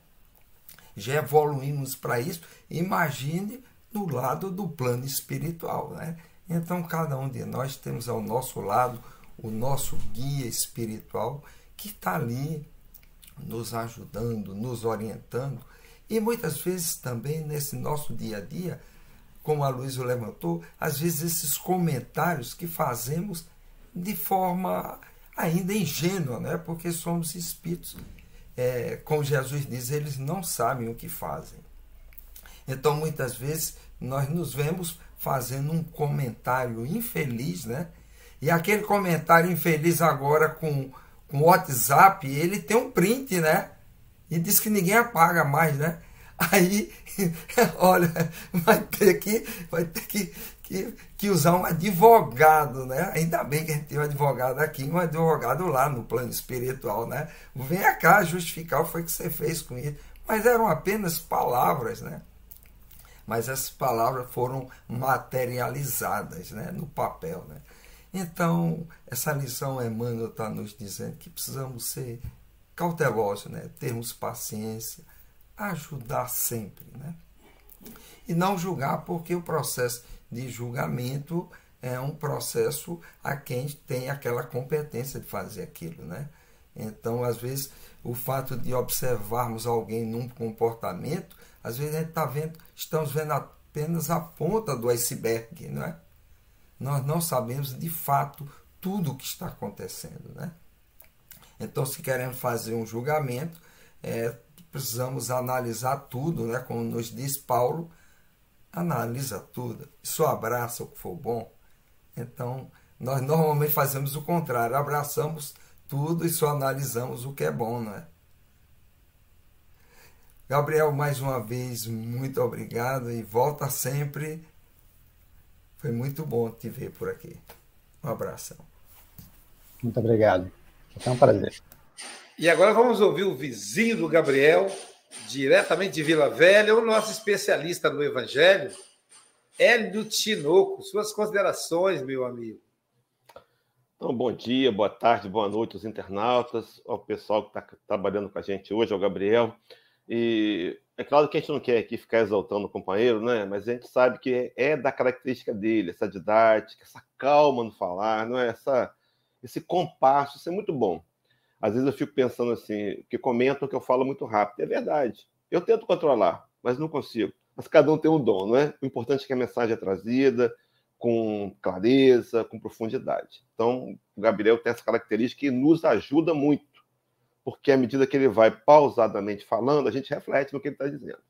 Já evoluímos para isso. Imagine no lado do plano espiritual, né? Então, cada um de nós temos ao nosso lado o nosso guia espiritual que está ali nos ajudando, nos orientando e muitas vezes também nesse nosso dia a dia, como a Luísa levantou, às vezes esses comentários que fazemos de forma ainda ingênua, né? porque somos espíritos. É, como Jesus diz, eles não sabem o que fazem. Então, muitas vezes, nós nos vemos fazendo um comentário infeliz, né? E aquele comentário infeliz agora com, o WhatsApp, ele tem um print, né? e diz que ninguém apaga mais, né? Aí, olha, vai ter que, vai ter que, que, que, usar um advogado, né? Ainda bem que a gente tem um advogado aqui, um advogado lá no plano espiritual, né? Venha cá justificar o que foi que você fez com isso. Mas eram apenas palavras, né? Mas essas palavras foram materializadas né? no papel, né? Então, essa lição Emmanuel está nos dizendo que precisamos ser cautelosos, né? termos paciência, ajudar sempre. Né? E não julgar, porque o processo de julgamento é um processo a quem tem aquela competência de fazer aquilo. Né? Então, às vezes, o fato de observarmos alguém num comportamento, às vezes a gente está vendo, estamos vendo apenas a ponta do iceberg, não é? Nós não sabemos de fato tudo o que está acontecendo, né? Então, se queremos fazer um julgamento, é, precisamos analisar tudo, né? como nos diz Paulo, analisa tudo, só abraça o que for bom. Então, nós normalmente fazemos o contrário, abraçamos tudo e só analisamos o que é bom, não é? Gabriel, mais uma vez, muito obrigado e volta sempre. Foi muito bom te ver por aqui. Um abração. Muito obrigado. É um prazer. E agora vamos ouvir o vizinho do Gabriel, diretamente de Vila Velha, o nosso especialista no Evangelho, Hélio Tinoco. Suas considerações, meu amigo. Então, bom dia, boa tarde, boa noite aos internautas, ao pessoal que está trabalhando com a gente hoje, ao Gabriel. E é claro que a gente não quer aqui ficar exaltando o companheiro, né? Mas a gente sabe que é da característica dele, essa didática, essa calma no falar, não é? Essa esse compasso, isso é muito bom. Às vezes eu fico pensando assim, que comentam que eu falo muito rápido. É verdade. Eu tento controlar, mas não consigo. Mas cada um tem um dom, não é? O importante é que a mensagem é trazida com clareza, com profundidade. Então, o Gabriel tem essa característica que nos ajuda muito, porque à medida que ele vai pausadamente falando, a gente reflete no que ele está dizendo.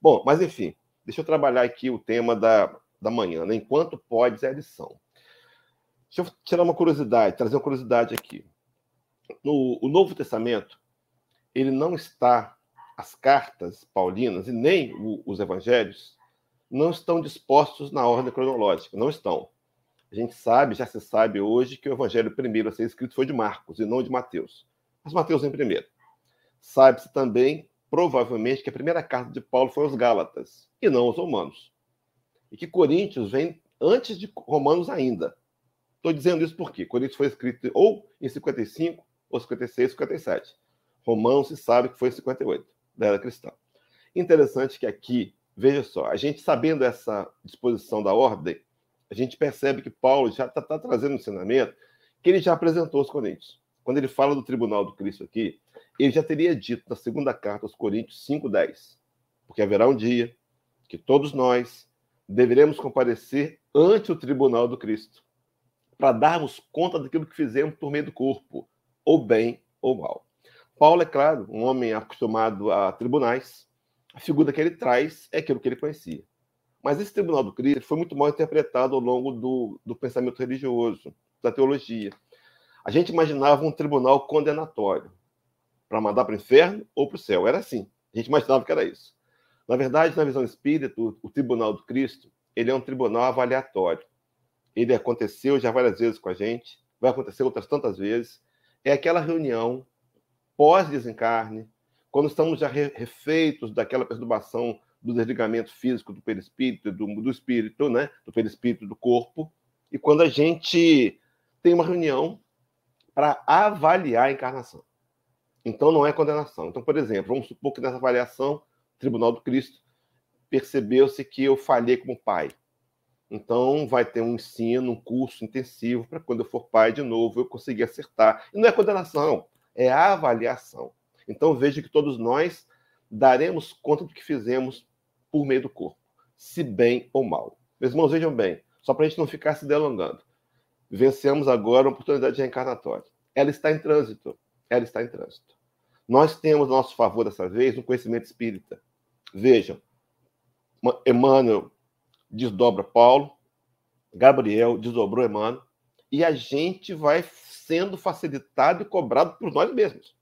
Bom, mas enfim, deixa eu trabalhar aqui o tema da, da manhã, né? enquanto pode a lição. Deixa eu tirar uma curiosidade, trazer uma curiosidade aqui. No o Novo Testamento, ele não está, as cartas paulinas e nem o, os evangelhos, não estão dispostos na ordem cronológica, não estão. A gente sabe, já se sabe hoje, que o evangelho primeiro a ser escrito foi de Marcos e não de Mateus. Mas Mateus em primeiro. Sabe-se também, provavelmente, que a primeira carta de Paulo foi aos Gálatas e não aos Romanos. E que Coríntios vem antes de Romanos ainda. Estou dizendo isso porque Coríntios foi escrito ou em 55, ou 56, 57. Romanos se sabe que foi em 58, da era cristã. Interessante que aqui, veja só, a gente sabendo essa disposição da ordem, a gente percebe que Paulo já está tá trazendo um ensinamento que ele já apresentou aos Coríntios. Quando ele fala do tribunal do Cristo aqui, ele já teria dito na segunda carta aos Coríntios 5,10. Porque haverá um dia que todos nós deveremos comparecer ante o tribunal do Cristo para darmos conta daquilo que fizemos por meio do corpo, ou bem ou mal. Paulo, é claro, um homem acostumado a tribunais, a figura que ele traz é aquilo que ele conhecia. Mas esse tribunal do Cristo foi muito mal interpretado ao longo do, do pensamento religioso, da teologia. A gente imaginava um tribunal condenatório para mandar para o inferno ou para o céu. Era assim. A gente imaginava que era isso. Na verdade, na visão espírita, o tribunal do Cristo ele é um tribunal avaliatório ele aconteceu já várias vezes com a gente, vai acontecer outras tantas vezes. É aquela reunião pós-desencarne, quando estamos já refeitos daquela perturbação do desligamento físico do perispírito, do, do espírito, né? do perispírito do corpo, e quando a gente tem uma reunião para avaliar a encarnação. Então não é condenação. Então, por exemplo, vamos supor que nessa avaliação, Tribunal do Cristo, percebeu-se que eu falhei como pai. Então, vai ter um ensino, um curso intensivo para quando eu for pai de novo eu conseguir acertar. E não é condenação, é avaliação. Então, veja que todos nós daremos conta do que fizemos por meio do corpo, se bem ou mal. Meus irmãos, vejam bem, só para a gente não ficar se delongando. Vencemos agora uma oportunidade reencarnatória. Ela está em trânsito. Ela está em trânsito. Nós temos a nosso favor dessa vez um conhecimento espírita. Vejam, Emmanuel desdobra Paulo, Gabriel desdobrou Emmanuel, e a gente vai sendo facilitado e cobrado por nós mesmos.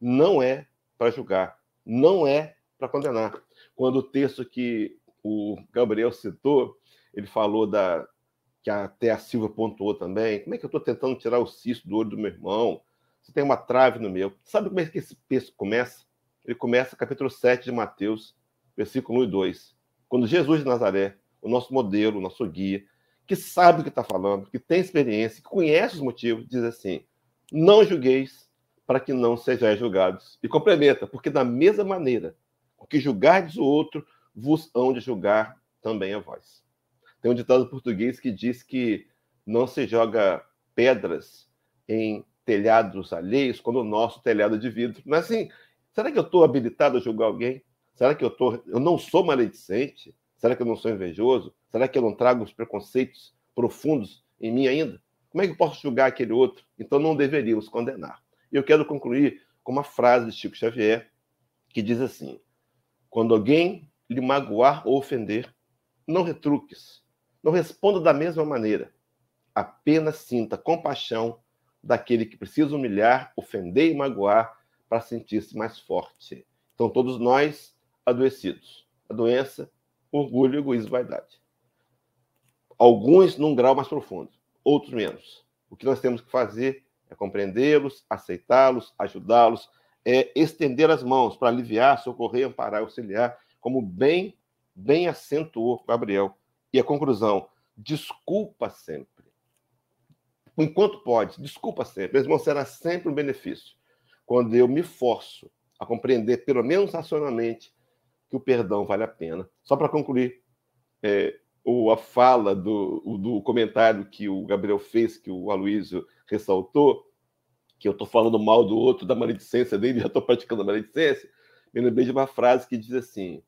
Não é para julgar, não é para condenar. Quando o texto que o Gabriel citou, ele falou da que até a Silva pontuou também. Como é que eu estou tentando tirar o cisto do olho do meu irmão? Você tem uma trave no meu. Sabe como é que esse texto começa? Ele começa capítulo 7 de Mateus, versículo 1 e 2 quando Jesus de Nazaré, o nosso modelo, o nosso guia, que sabe o que está falando, que tem experiência, que conhece os motivos, diz assim: não julgueis para que não sejais julgados. E complementa, porque da mesma maneira que julgardes o outro, vos hão de julgar também a vós. Tem um ditado português que diz que não se joga pedras em telhados alheios quando o nosso telhado é de vidro. Mas assim, será que eu estou habilitado a julgar alguém? Será que eu, tô, eu não sou maledicente? Será que eu não sou invejoso? Será que eu não trago os preconceitos profundos em mim ainda? Como é que eu posso julgar aquele outro? Então não deveríamos condenar. E eu quero concluir com uma frase de Chico Xavier que diz assim: Quando alguém lhe magoar ou ofender, não retruques, não responda da mesma maneira. Apenas sinta compaixão daquele que precisa humilhar, ofender e magoar para sentir-se mais forte. Então, todos nós adoecidos. A doença, orgulho, egoísmo vaidade. Alguns num grau mais profundo, outros menos. O que nós temos que fazer é compreendê-los, aceitá-los, ajudá-los, é estender as mãos para aliviar, socorrer, amparar, auxiliar, como bem, bem acentuou Gabriel. E a conclusão, desculpa sempre. Enquanto pode, desculpa sempre. Meu irmão, será sempre um benefício. Quando eu me forço a compreender, pelo menos racionalmente, que o perdão vale a pena. Só para concluir, é, o, a fala do, do comentário que o Gabriel fez, que o Aloysio ressaltou, que eu estou falando mal do outro, da maledicência dele, já estou praticando a maledicência, me lembrei de uma frase que diz assim: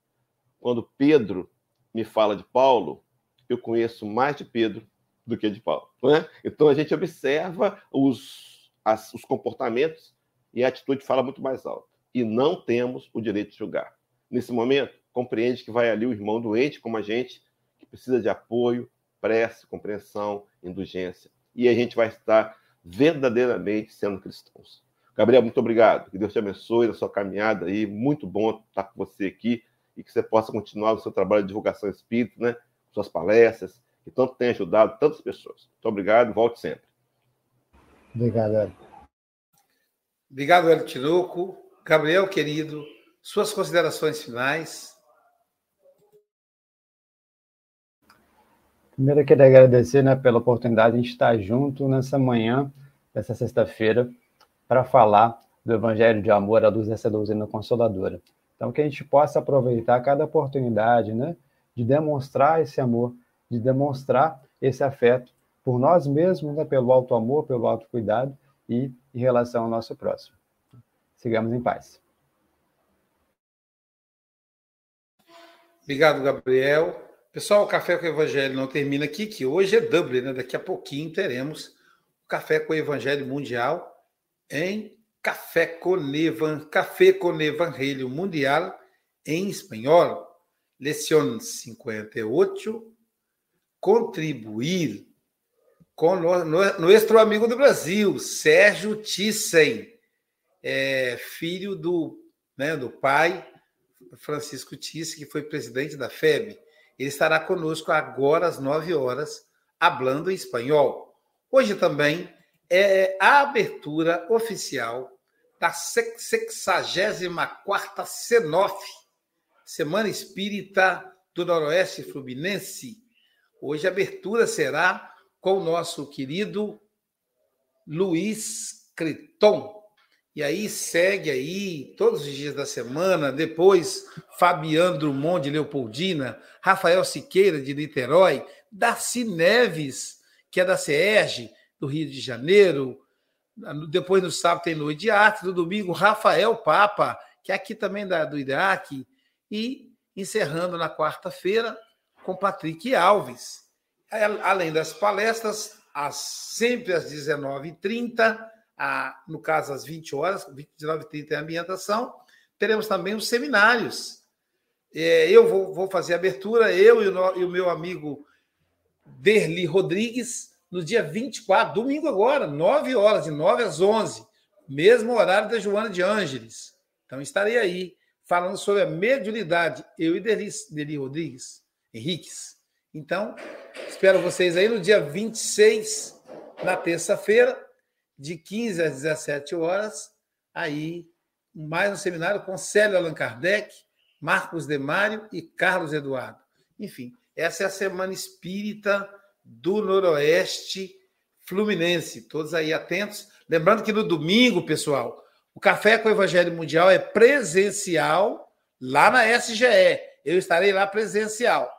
quando Pedro me fala de Paulo, eu conheço mais de Pedro do que de Paulo. É? Então a gente observa os, as, os comportamentos e a atitude fala muito mais alto. E não temos o direito de julgar. Nesse momento, compreende que vai ali o irmão doente, como a gente, que precisa de apoio, prece, compreensão, indulgência. E a gente vai estar verdadeiramente sendo cristãos. Gabriel, muito obrigado. Que Deus te abençoe na sua caminhada aí. Muito bom estar com você aqui e que você possa continuar o seu trabalho de divulgação espírita, né? Suas palestras, que tanto tem ajudado tantas pessoas. Muito obrigado, volte sempre. Obrigado, Hélio. Obrigado, Hélio Tinoco. Gabriel, querido, suas considerações finais. Primeiro, eu queria agradecer né, pela oportunidade de a estar junto nessa manhã, dessa sexta-feira, para falar do Evangelho de Amor à luz dessa doutrina consoladora. Então, que a gente possa aproveitar cada oportunidade né, de demonstrar esse amor, de demonstrar esse afeto por nós mesmos, né, pelo alto amor, pelo alto cuidado e em relação ao nosso próximo. Sigamos em paz. Obrigado, Gabriel. Pessoal, o Café com o Evangelho não termina aqui, que hoje é Dublin, né? Daqui a pouquinho teremos o Café com o Evangelho Mundial em Café com, Evan, Café com Evangelho Mundial em espanhol. Leção 58. Contribuir com no, no, nosso amigo do Brasil, Sérgio Thyssen, é, filho do, né, do pai Francisco Thyssen, que foi presidente da FEB. Ele estará conosco agora às 9 horas, hablando em espanhol. Hoje também é a abertura oficial da 64ª CENOF, Semana Espírita do Noroeste Fluminense. Hoje a abertura será com o nosso querido Luiz Creton, e aí segue aí todos os dias da semana, depois Fabiano Drummond de Leopoldina, Rafael Siqueira de Niterói, Darcy Neves, que é da CERJ, do Rio de Janeiro. Depois no sábado tem Noite de Arte, no domingo Rafael Papa, que é aqui também da, do Iraque, e encerrando na quarta-feira com Patrick Alves. Além das palestras, às, sempre às 19h30, a, no caso, às 20 horas, 29h30 é a ambientação. Teremos também os seminários. É, eu vou, vou, fazer a abertura, eu e o, e o meu amigo Derli Rodrigues, no dia 24, domingo agora, 9 horas, de 9 às 11, mesmo horário da Joana de Ângeles. Então, estarei aí falando sobre a mediunidade, eu e Derli, Derli Rodrigues, Henriques. Então, espero vocês aí no dia 26, na terça-feira, de 15 às 17 horas, aí mais um seminário com Célio Allan Kardec, Marcos Demário e Carlos Eduardo. Enfim, essa é a Semana Espírita do Noroeste Fluminense. Todos aí atentos. Lembrando que no domingo, pessoal, o Café com o Evangelho Mundial é presencial lá na SGE. Eu estarei lá presencial.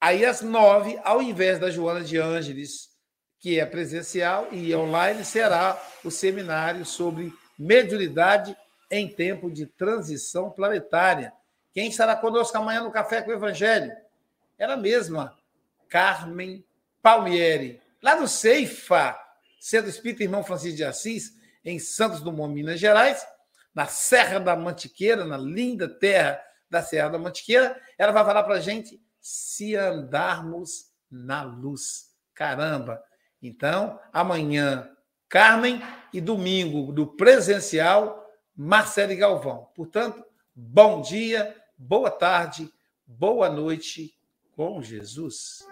Aí às nove, ao invés da Joana de Ângeles que é presencial, e online será o seminário sobre mediunidade em tempo de transição planetária. Quem estará conosco amanhã no Café com o Evangelho? Ela mesma, Carmen Palmieri, lá no Ceifa, Centro Espírita Irmão Francisco de Assis, em Santos Dumont, Minas Gerais, na Serra da Mantiqueira, na linda terra da Serra da Mantiqueira. Ela vai falar para a gente se andarmos na luz. Caramba! Então, amanhã, Carmen e domingo, do presencial, Marcelo Galvão. Portanto, bom dia, boa tarde, boa noite com Jesus.